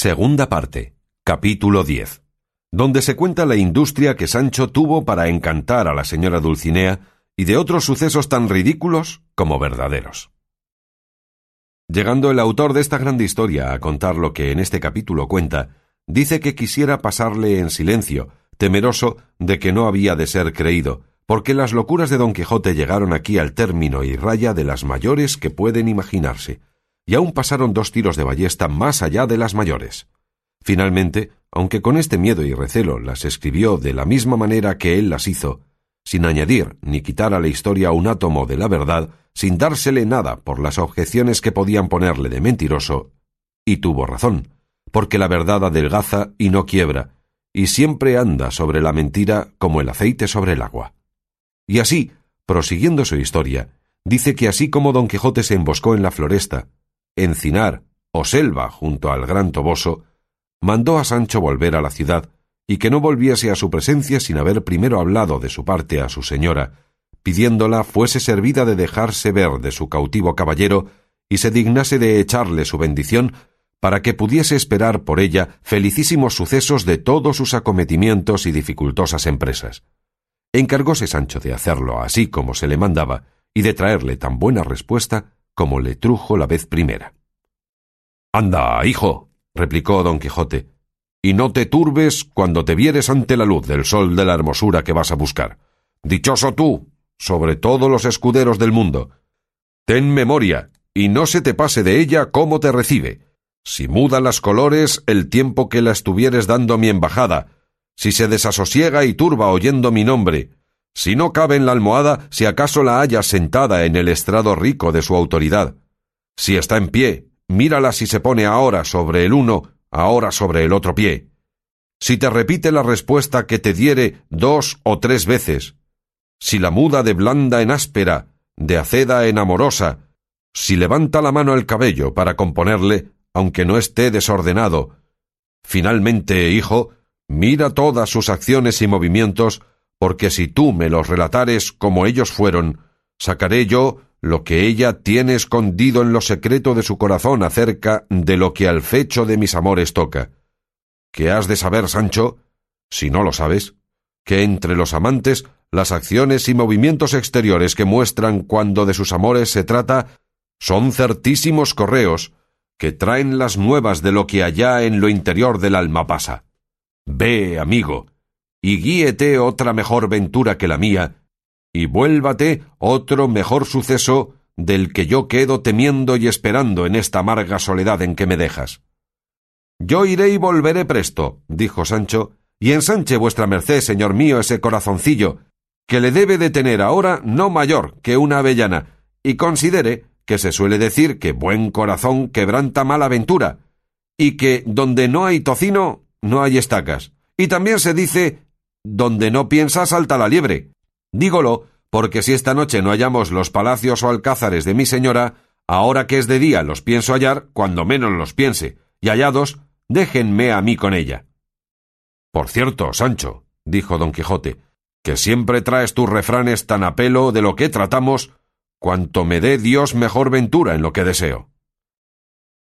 Segunda parte. Capítulo 10. Donde se cuenta la industria que Sancho tuvo para encantar a la señora Dulcinea y de otros sucesos tan ridículos como verdaderos. Llegando el autor de esta grande historia a contar lo que en este capítulo cuenta, dice que quisiera pasarle en silencio, temeroso de que no había de ser creído, porque las locuras de Don Quijote llegaron aquí al término y raya de las mayores que pueden imaginarse, y aún pasaron dos tiros de ballesta más allá de las mayores. Finalmente, aunque con este miedo y recelo las escribió de la misma manera que él las hizo, sin añadir ni quitar a la historia un átomo de la verdad, sin dársele nada por las objeciones que podían ponerle de mentiroso, y tuvo razón, porque la verdad adelgaza y no quiebra, y siempre anda sobre la mentira como el aceite sobre el agua. Y así, prosiguiendo su historia, dice que así como don Quijote se emboscó en la floresta, encinar o selva junto al gran Toboso, mandó a Sancho volver a la ciudad y que no volviese a su presencia sin haber primero hablado de su parte a su señora, pidiéndola fuese servida de dejarse ver de su cautivo caballero y se dignase de echarle su bendición para que pudiese esperar por ella felicísimos sucesos de todos sus acometimientos y dificultosas empresas. Encargóse Sancho de hacerlo así como se le mandaba y de traerle tan buena respuesta como le trujo la vez primera. Anda, hijo, replicó don Quijote, y no te turbes cuando te vieres ante la luz del sol de la hermosura que vas a buscar. Dichoso tú, sobre todos los escuderos del mundo. Ten memoria, y no se te pase de ella cómo te recibe. Si muda las colores el tiempo que la estuvieres dando mi embajada, si se desasosiega y turba oyendo mi nombre, si no cabe en la almohada, si acaso la haya sentada en el estrado rico de su autoridad. Si está en pie, mírala si se pone ahora sobre el uno, ahora sobre el otro pie. Si te repite la respuesta que te diere dos o tres veces, si la muda de blanda en áspera, de aceda en amorosa, si levanta la mano al cabello para componerle, aunque no esté desordenado. Finalmente, hijo, mira todas sus acciones y movimientos porque si tú me los relatares como ellos fueron, sacaré yo lo que ella tiene escondido en lo secreto de su corazón acerca de lo que al fecho de mis amores toca. ¿Qué has de saber, Sancho? Si no lo sabes, que entre los amantes las acciones y movimientos exteriores que muestran cuando de sus amores se trata son certísimos correos que traen las nuevas de lo que allá en lo interior del alma pasa. Ve, amigo, y guíete otra mejor ventura que la mía, y vuélvate otro mejor suceso del que yo quedo temiendo y esperando en esta amarga soledad en que me dejas. Yo iré y volveré presto, dijo Sancho, y ensanche vuestra merced, señor mío, ese corazoncillo, que le debe de tener ahora no mayor que una avellana, y considere que se suele decir que buen corazón quebranta mala ventura, y que donde no hay tocino, no hay estacas. Y también se dice donde no piensa salta la liebre. Dígolo, porque si esta noche no hallamos los palacios o alcázares de mi señora, ahora que es de día los pienso hallar, cuando menos los piense, y hallados, déjenme a mí con ella. Por cierto, Sancho, dijo don Quijote, que siempre traes tus refranes tan a pelo de lo que tratamos, cuanto me dé Dios mejor ventura en lo que deseo.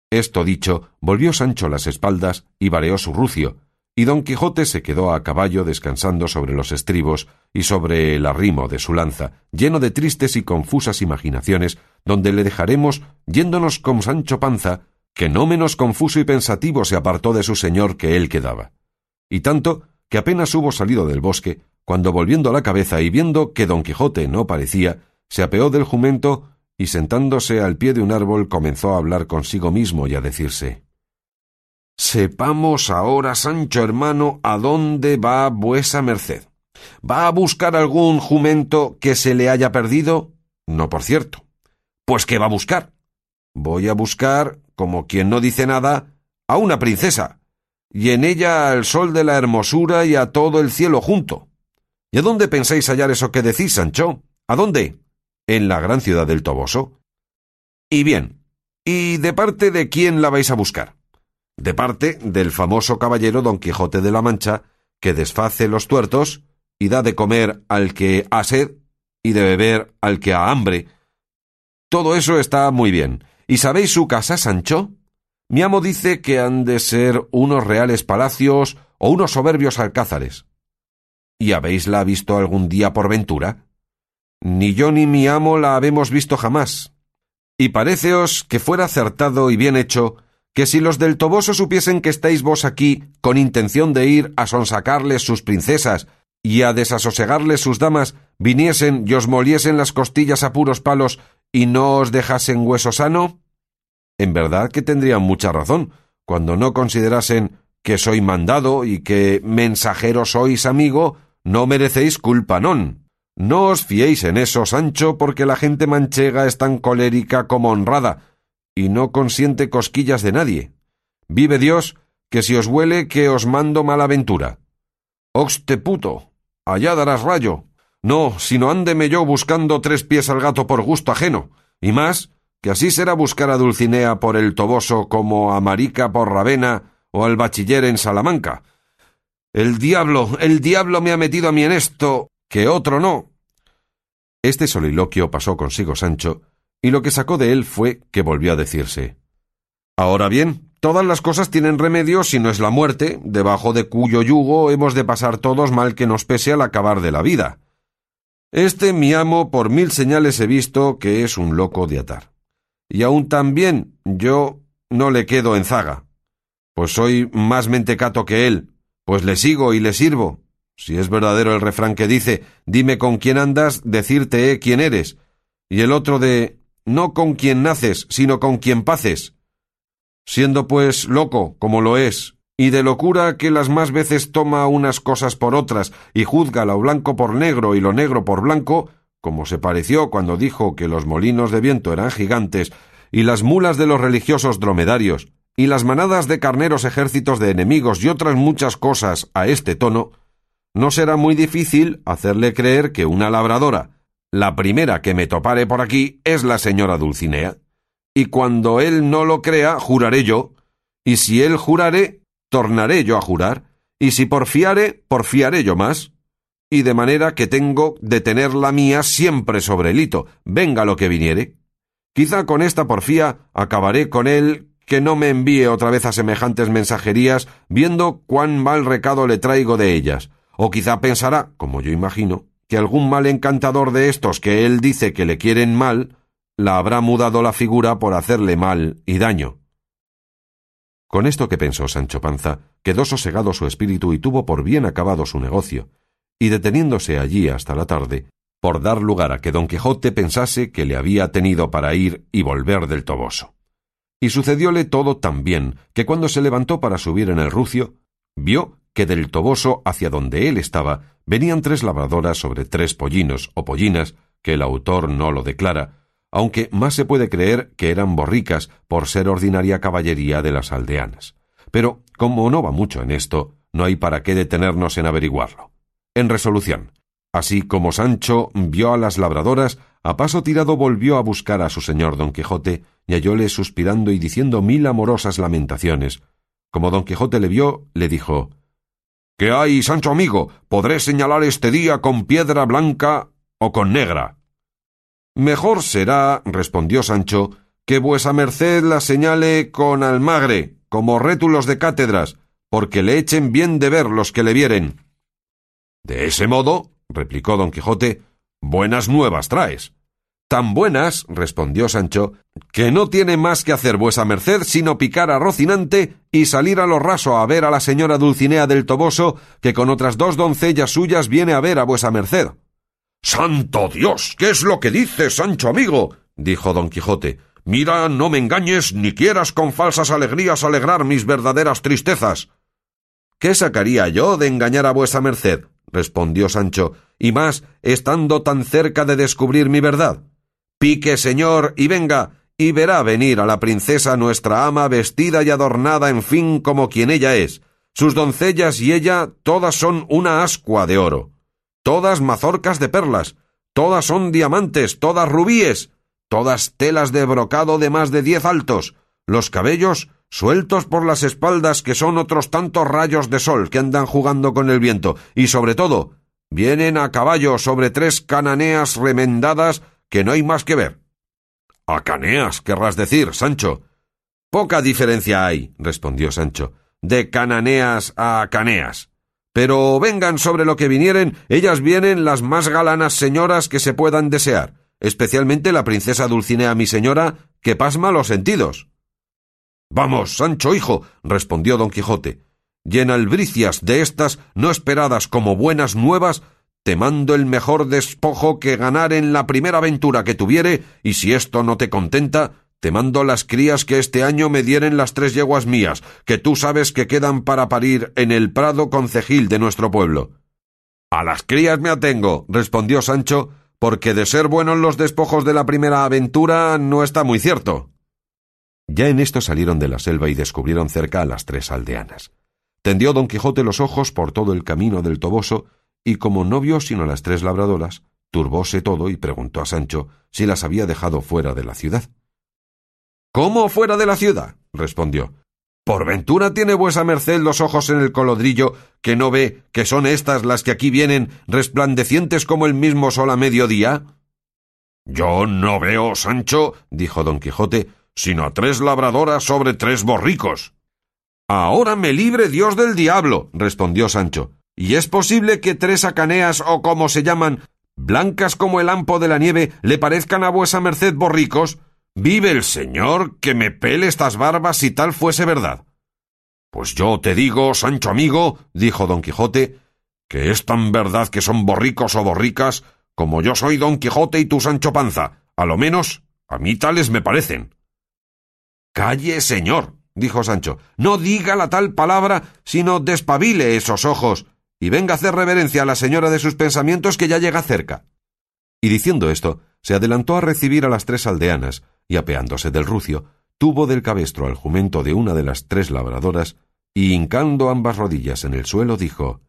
Esto dicho, volvió Sancho las espaldas y vareó su rucio, y don Quijote se quedó a caballo descansando sobre los estribos y sobre el arrimo de su lanza, lleno de tristes y confusas imaginaciones, donde le dejaremos yéndonos con Sancho Panza, que no menos confuso y pensativo se apartó de su señor que él quedaba. Y tanto que apenas hubo salido del bosque, cuando volviendo la cabeza y viendo que don Quijote no parecía, se apeó del jumento y sentándose al pie de un árbol comenzó a hablar consigo mismo y a decirse Sepamos ahora, Sancho hermano, a dónde va vuesa merced. ¿Va a buscar algún jumento que se le haya perdido? No, por cierto. Pues ¿qué va a buscar? Voy a buscar, como quien no dice nada, a una princesa, y en ella al sol de la hermosura y a todo el cielo junto. ¿Y a dónde pensáis hallar eso que decís, Sancho? ¿A dónde? En la gran ciudad del Toboso. Y bien, ¿y de parte de quién la vais a buscar? De parte del famoso caballero Don Quijote de la Mancha, que desface los tuertos y da de comer al que ha sed y de beber al que ha hambre. Todo eso está muy bien. ¿Y sabéis su casa, Sancho? Mi amo dice que han de ser unos reales palacios o unos soberbios alcázares. ¿Y habéisla visto algún día por ventura? Ni yo ni mi amo la habemos visto jamás. Y paréceos que fuera acertado y bien hecho que si los del Toboso supiesen que estáis vos aquí con intención de ir a sonsacarles sus princesas y a desasosegarles sus damas, viniesen y os moliesen las costillas a puros palos y no os dejasen hueso sano? En verdad que tendrían mucha razón, cuando no considerasen que soy mandado y que mensajero sois amigo, no merecéis culpa non. No os fiéis en eso, Sancho, porque la gente manchega es tan colérica como honrada, y no consiente cosquillas de nadie. Vive Dios, que si os huele que os mando mala aventura. Oxte puto, allá darás rayo. No, sino ándeme yo buscando tres pies al gato por gusto ajeno, y más, que así será buscar a Dulcinea por el Toboso como a Marica por Ravena o al bachiller en Salamanca. El diablo, el diablo me ha metido a mí en esto, que otro no. Este soliloquio pasó consigo Sancho, y lo que sacó de él fue que volvió a decirse Ahora bien, todas las cosas tienen remedio si no es la muerte, debajo de cuyo yugo hemos de pasar todos mal que nos pese al acabar de la vida. Este mi amo por mil señales he visto que es un loco de atar. Y aun también yo no le quedo en zaga, pues soy más mentecato que él, pues le sigo y le sirvo. Si es verdadero el refrán que dice dime con quién andas, decirte eh, quién eres, y el otro de no con quien naces, sino con quien paces. Siendo pues loco, como lo es, y de locura que las más veces toma unas cosas por otras y juzga lo blanco por negro y lo negro por blanco, como se pareció cuando dijo que los molinos de viento eran gigantes y las mulas de los religiosos dromedarios y las manadas de carneros ejércitos de enemigos y otras muchas cosas a este tono, no será muy difícil hacerle creer que una labradora, la primera que me topare por aquí es la señora Dulcinea. Y cuando él no lo crea, juraré yo. Y si él jurare, tornaré yo a jurar. Y si porfiare, porfiaré yo más. Y de manera que tengo de tener la mía siempre sobre el hito, venga lo que viniere. Quizá con esta porfía acabaré con él que no me envíe otra vez a semejantes mensajerías, viendo cuán mal recado le traigo de ellas. O quizá pensará, como yo imagino, que algún mal encantador de estos que él dice que le quieren mal, la habrá mudado la figura por hacerle mal y daño. Con esto que pensó Sancho Panza, quedó sosegado su espíritu y tuvo por bien acabado su negocio, y deteniéndose allí hasta la tarde, por dar lugar a que don Quijote pensase que le había tenido para ir y volver del Toboso. Y sucedióle todo tan bien que cuando se levantó para subir en el rucio, vio que del Toboso hacia donde él estaba venían tres labradoras sobre tres pollinos o pollinas, que el autor no lo declara, aunque más se puede creer que eran borricas por ser ordinaria caballería de las aldeanas. Pero, como no va mucho en esto, no hay para qué detenernos en averiguarlo. En resolución, así como Sancho vio a las labradoras, a paso tirado volvió a buscar a su señor don Quijote, y hallóle suspirando y diciendo mil amorosas lamentaciones. Como don Quijote le vio, le dijo ¿Qué hay, Sancho amigo? Podré señalar este día con piedra blanca o con negra. Mejor será, respondió Sancho, que vuesa merced la señale con almagre, como rétulos de cátedras, porque le echen bien de ver los que le vieren. De ese modo, replicó don Quijote, buenas nuevas traes. Tan buenas, respondió Sancho, que no tiene más que hacer vuesa merced sino picar a Rocinante y salir a lo raso a ver a la señora Dulcinea del Toboso, que con otras dos doncellas suyas viene a ver a vuesa merced. Santo Dios. ¿Qué es lo que dices, Sancho amigo? dijo don Quijote. Mira, no me engañes, ni quieras con falsas alegrías alegrar mis verdaderas tristezas. ¿Qué sacaría yo de engañar a vuesa merced? respondió Sancho, y más estando tan cerca de descubrir mi verdad. Pique, señor, y venga, y verá venir a la princesa nuestra ama vestida y adornada en fin como quien ella es. Sus doncellas y ella todas son una ascua de oro, todas mazorcas de perlas, todas son diamantes, todas rubíes, todas telas de brocado de más de diez altos, los cabellos sueltos por las espaldas que son otros tantos rayos de sol que andan jugando con el viento, y sobre todo, vienen a caballo sobre tres cananeas remendadas que no hay más que ver. A caneas, querrás decir, Sancho. Poca diferencia hay, respondió Sancho, de cananeas a caneas. Pero vengan sobre lo que vinieren, ellas vienen las más galanas señoras que se puedan desear, especialmente la princesa Dulcinea mi señora, que pasma los sentidos. Vamos, Sancho hijo, respondió don Quijote, y en albricias de estas no esperadas como buenas nuevas, te mando el mejor despojo que ganar en la primera aventura que tuviere, y si esto no te contenta, te mando las crías que este año me dieren las tres yeguas mías, que tú sabes que quedan para parir en el prado concejil de nuestro pueblo. A las crías me atengo, respondió Sancho, porque de ser buenos los despojos de la primera aventura no está muy cierto. Ya en esto salieron de la selva y descubrieron cerca a las tres aldeanas. Tendió don Quijote los ojos por todo el camino del Toboso, y como no vio sino las tres labradoras, turbóse todo y preguntó a Sancho si las había dejado fuera de la ciudad. ¿Cómo fuera de la ciudad? respondió. ¿Por ventura tiene vuesa merced los ojos en el colodrillo que no ve que son estas las que aquí vienen resplandecientes como el mismo sol a mediodía? Yo no veo, Sancho, dijo don Quijote, sino a tres labradoras sobre tres borricos. Ahora me libre Dios del diablo, respondió Sancho. ¿Y es posible que tres acaneas o como se llaman, blancas como el ampo de la nieve, le parezcan a vuesa merced borricos? Vive el Señor que me pele estas barbas si tal fuese verdad. Pues yo te digo, Sancho amigo, dijo don Quijote, que es tan verdad que son borricos o borricas como yo soy don Quijote y tú Sancho Panza. A lo menos, a mí tales me parecen. Calle, señor, dijo Sancho, no diga la tal palabra, sino despabile esos ojos, y venga a hacer reverencia a la señora de sus pensamientos que ya llega cerca. Y diciendo esto, se adelantó a recibir a las tres aldeanas, y apeándose del rucio, tuvo del cabestro al jumento de una de las tres labradoras, y hincando ambas rodillas en el suelo, dijo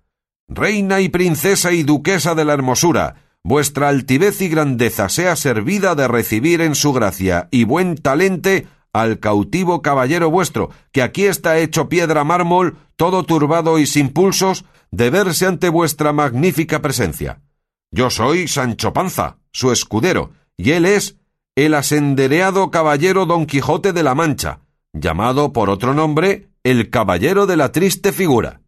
Reina y princesa y duquesa de la hermosura, vuestra altivez y grandeza sea servida de recibir en su gracia y buen talente al cautivo caballero vuestro, que aquí está hecho piedra mármol, todo turbado y sin pulsos, de verse ante vuestra magnífica presencia. Yo soy Sancho Panza, su escudero, y él es el asendereado caballero Don Quijote de la Mancha, llamado por otro nombre el caballero de la triste figura.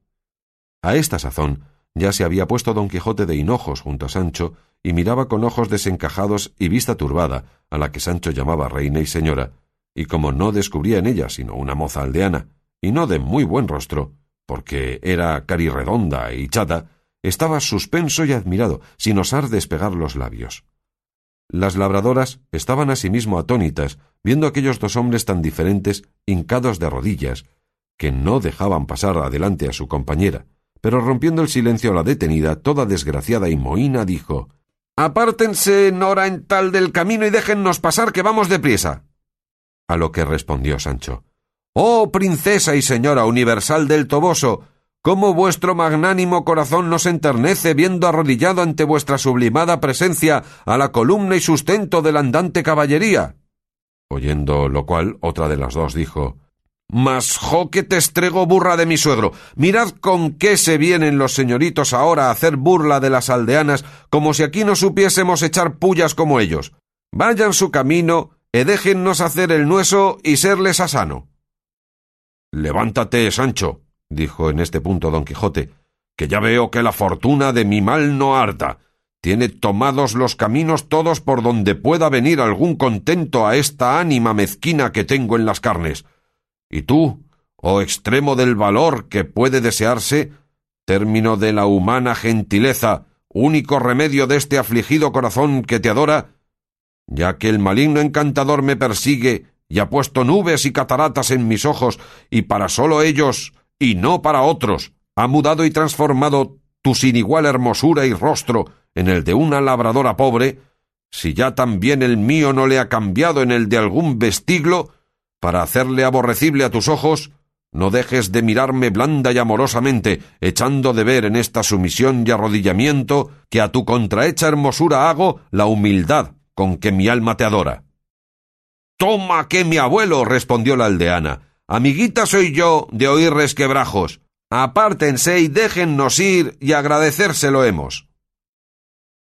A esta sazón ya se había puesto Don Quijote de hinojos junto a Sancho y miraba con ojos desencajados y vista turbada a la que Sancho llamaba reina y señora, y como no descubría en ella sino una moza aldeana, y no de muy buen rostro, porque era carirredonda y chata, estaba suspenso y admirado, sin osar despegar los labios. Las labradoras estaban asimismo atónitas, viendo aquellos dos hombres tan diferentes, hincados de rodillas, que no dejaban pasar adelante a su compañera, pero rompiendo el silencio la detenida, toda desgraciada y mohina, dijo Apártense, Nora, en tal del camino y déjennos pasar que vamos deprisa. A lo que respondió Sancho Oh princesa y señora universal del Toboso, cómo vuestro magnánimo corazón nos enternece viendo arrodillado ante vuestra sublimada presencia a la columna y sustento de la andante caballería. Oyendo lo cual, otra de las dos dijo Mas jo que te estrego burra de mi suegro. Mirad con qué se vienen los señoritos ahora a hacer burla de las aldeanas, como si aquí no supiésemos echar pullas como ellos. Vayan su camino e déjennos hacer el nueso y serles a sano. Levántate, Sancho, dijo en este punto don Quijote, que ya veo que la fortuna de mi mal no harta. Tiene tomados los caminos todos por donde pueda venir algún contento a esta ánima mezquina que tengo en las carnes. Y tú, oh extremo del valor que puede desearse, término de la humana gentileza, único remedio de este afligido corazón que te adora, ya que el maligno encantador me persigue y ha puesto nubes y cataratas en mis ojos, y para sólo ellos, y no para otros, ha mudado y transformado tu sin igual hermosura y rostro en el de una labradora pobre, si ya también el mío no le ha cambiado en el de algún vestiglo, para hacerle aborrecible a tus ojos, no dejes de mirarme blanda y amorosamente, echando de ver en esta sumisión y arrodillamiento que a tu contrahecha hermosura hago la humildad con que mi alma te adora. Toma que mi abuelo, respondió la aldeana. Amiguita soy yo de oír resquebrajos. Apártense y déjennos ir y agradecérselo hemos.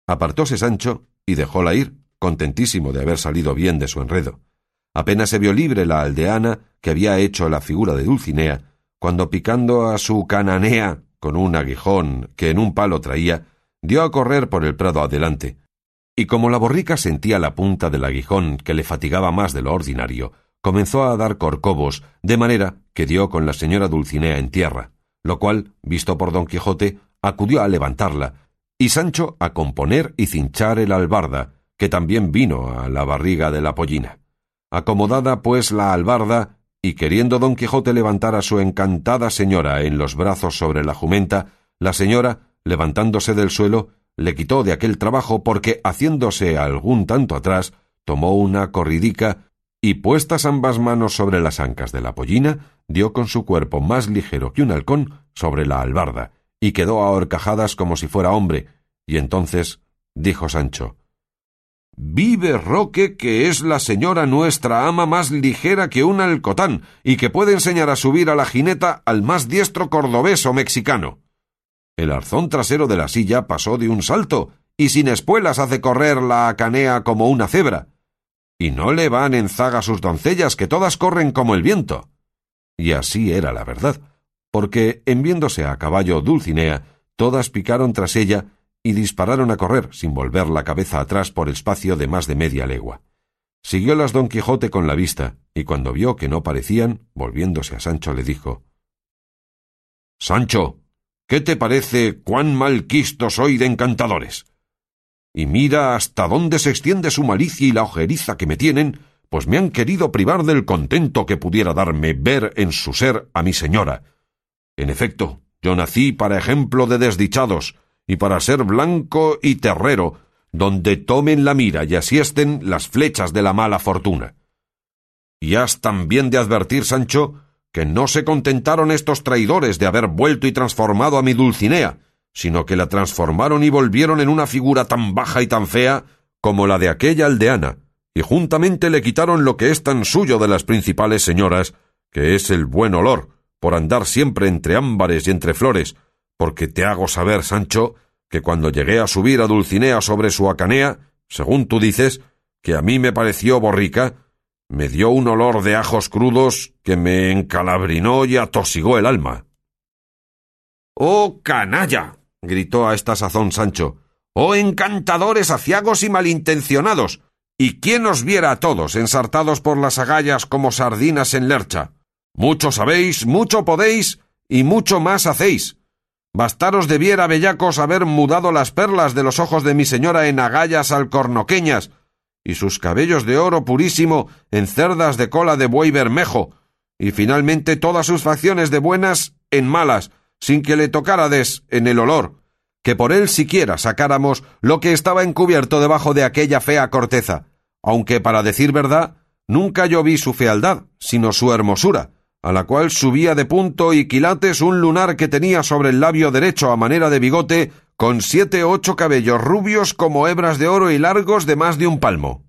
Apartóse Sancho y dejóla ir, contentísimo de haber salido bien de su enredo. Apenas se vio libre la aldeana que había hecho la figura de Dulcinea, cuando picando a su cananea con un aguijón que en un palo traía, dio a correr por el prado adelante. Y como la borrica sentía la punta del aguijón que le fatigaba más de lo ordinario, comenzó a dar corcovos, de manera que dio con la señora Dulcinea en tierra, lo cual, visto por don Quijote, acudió a levantarla, y Sancho a componer y cinchar el albarda, que también vino a la barriga de la pollina. Acomodada pues la albarda, y queriendo don Quijote levantar a su encantada señora en los brazos sobre la jumenta, la señora, levantándose del suelo, le quitó de aquel trabajo porque, haciéndose algún tanto atrás, tomó una corridica y puestas ambas manos sobre las ancas de la pollina, dio con su cuerpo más ligero que un halcón sobre la albarda, y quedó a horcajadas como si fuera hombre, y entonces dijo Sancho Vive Roque, que es la señora nuestra ama más ligera que un alcotán, y que puede enseñar a subir a la jineta al más diestro cordobés o mexicano. El arzón trasero de la silla pasó de un salto, y sin espuelas hace correr la canea como una cebra. Y no le van en zaga sus doncellas, que todas corren como el viento. Y así era la verdad, porque, en viéndose a caballo Dulcinea, todas picaron tras ella y dispararon a correr, sin volver la cabeza atrás por espacio de más de media legua. Siguiólas don Quijote con la vista, y cuando vio que no parecían, volviéndose a Sancho le dijo Sancho, ¿qué te parece cuán mal quisto soy de encantadores? Y mira hasta dónde se extiende su malicia y la ojeriza que me tienen, pues me han querido privar del contento que pudiera darme ver en su ser a mi señora. En efecto, yo nací para ejemplo de desdichados, y para ser blanco y terrero, donde tomen la mira y asiesten las flechas de la mala fortuna. Y has también de advertir, Sancho, que no se contentaron estos traidores de haber vuelto y transformado a mi Dulcinea, sino que la transformaron y volvieron en una figura tan baja y tan fea como la de aquella aldeana, y juntamente le quitaron lo que es tan suyo de las principales señoras, que es el buen olor, por andar siempre entre ámbares y entre flores, porque te hago saber, Sancho, que cuando llegué a subir a Dulcinea sobre su acanea, según tú dices, que a mí me pareció borrica, me dio un olor de ajos crudos que me encalabrinó y atosigó el alma. ¡Oh, canalla! gritó a esta sazón Sancho. ¡Oh, encantadores aciagos y malintencionados! ¿Y quién os viera a todos ensartados por las agallas como sardinas en lercha? Mucho sabéis, mucho podéis, y mucho más hacéis. Bastaros debiera, bellacos, haber mudado las perlas de los ojos de mi señora en agallas alcornoqueñas, y sus cabellos de oro purísimo en cerdas de cola de buey bermejo, y finalmente todas sus facciones de buenas en malas, sin que le tocárades en el olor, que por él siquiera sacáramos lo que estaba encubierto debajo de aquella fea corteza, aunque para decir verdad, nunca yo vi su fealdad, sino su hermosura, a la cual subía de punto y quilates un lunar que tenía sobre el labio derecho a manera de bigote, con siete o ocho cabellos rubios como hebras de oro y largos de más de un palmo.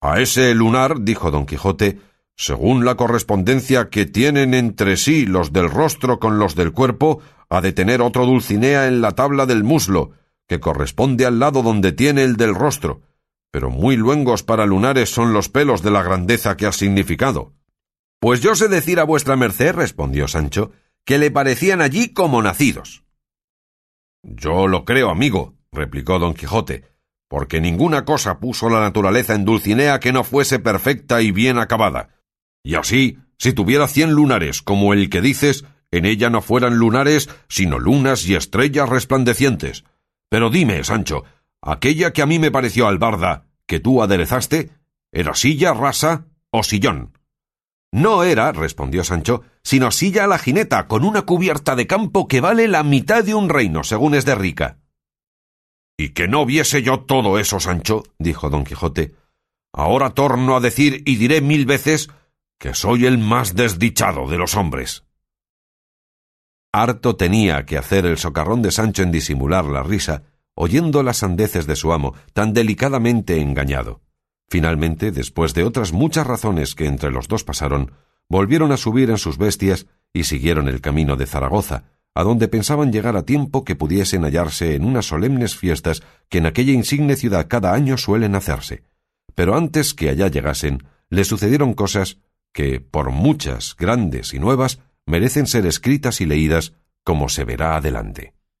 A ese lunar, dijo don Quijote, según la correspondencia que tienen entre sí los del rostro con los del cuerpo, ha de tener otro Dulcinea en la tabla del muslo, que corresponde al lado donde tiene el del rostro, pero muy luengos para lunares son los pelos de la grandeza que ha significado. Pues yo sé decir a vuestra merced, respondió Sancho, que le parecían allí como nacidos. Yo lo creo, amigo, replicó don Quijote, porque ninguna cosa puso la naturaleza en Dulcinea que no fuese perfecta y bien acabada. Y así, si tuviera cien lunares como el que dices, en ella no fueran lunares, sino lunas y estrellas resplandecientes. Pero dime, Sancho, aquella que a mí me pareció albarda, que tú aderezaste, ¿era silla rasa o sillón? No era, respondió Sancho, sino silla a la jineta, con una cubierta de campo que vale la mitad de un reino, según es de rica. Y que no viese yo todo eso, Sancho, dijo don Quijote. Ahora torno a decir y diré mil veces que soy el más desdichado de los hombres. Harto tenía que hacer el socarrón de Sancho en disimular la risa, oyendo las sandeces de su amo, tan delicadamente engañado. Finalmente, después de otras muchas razones que entre los dos pasaron, volvieron a subir en sus bestias y siguieron el camino de Zaragoza, a donde pensaban llegar a tiempo que pudiesen hallarse en unas solemnes fiestas que en aquella insigne ciudad cada año suelen hacerse. Pero antes que allá llegasen, le sucedieron cosas que, por muchas, grandes y nuevas, merecen ser escritas y leídas como se verá adelante.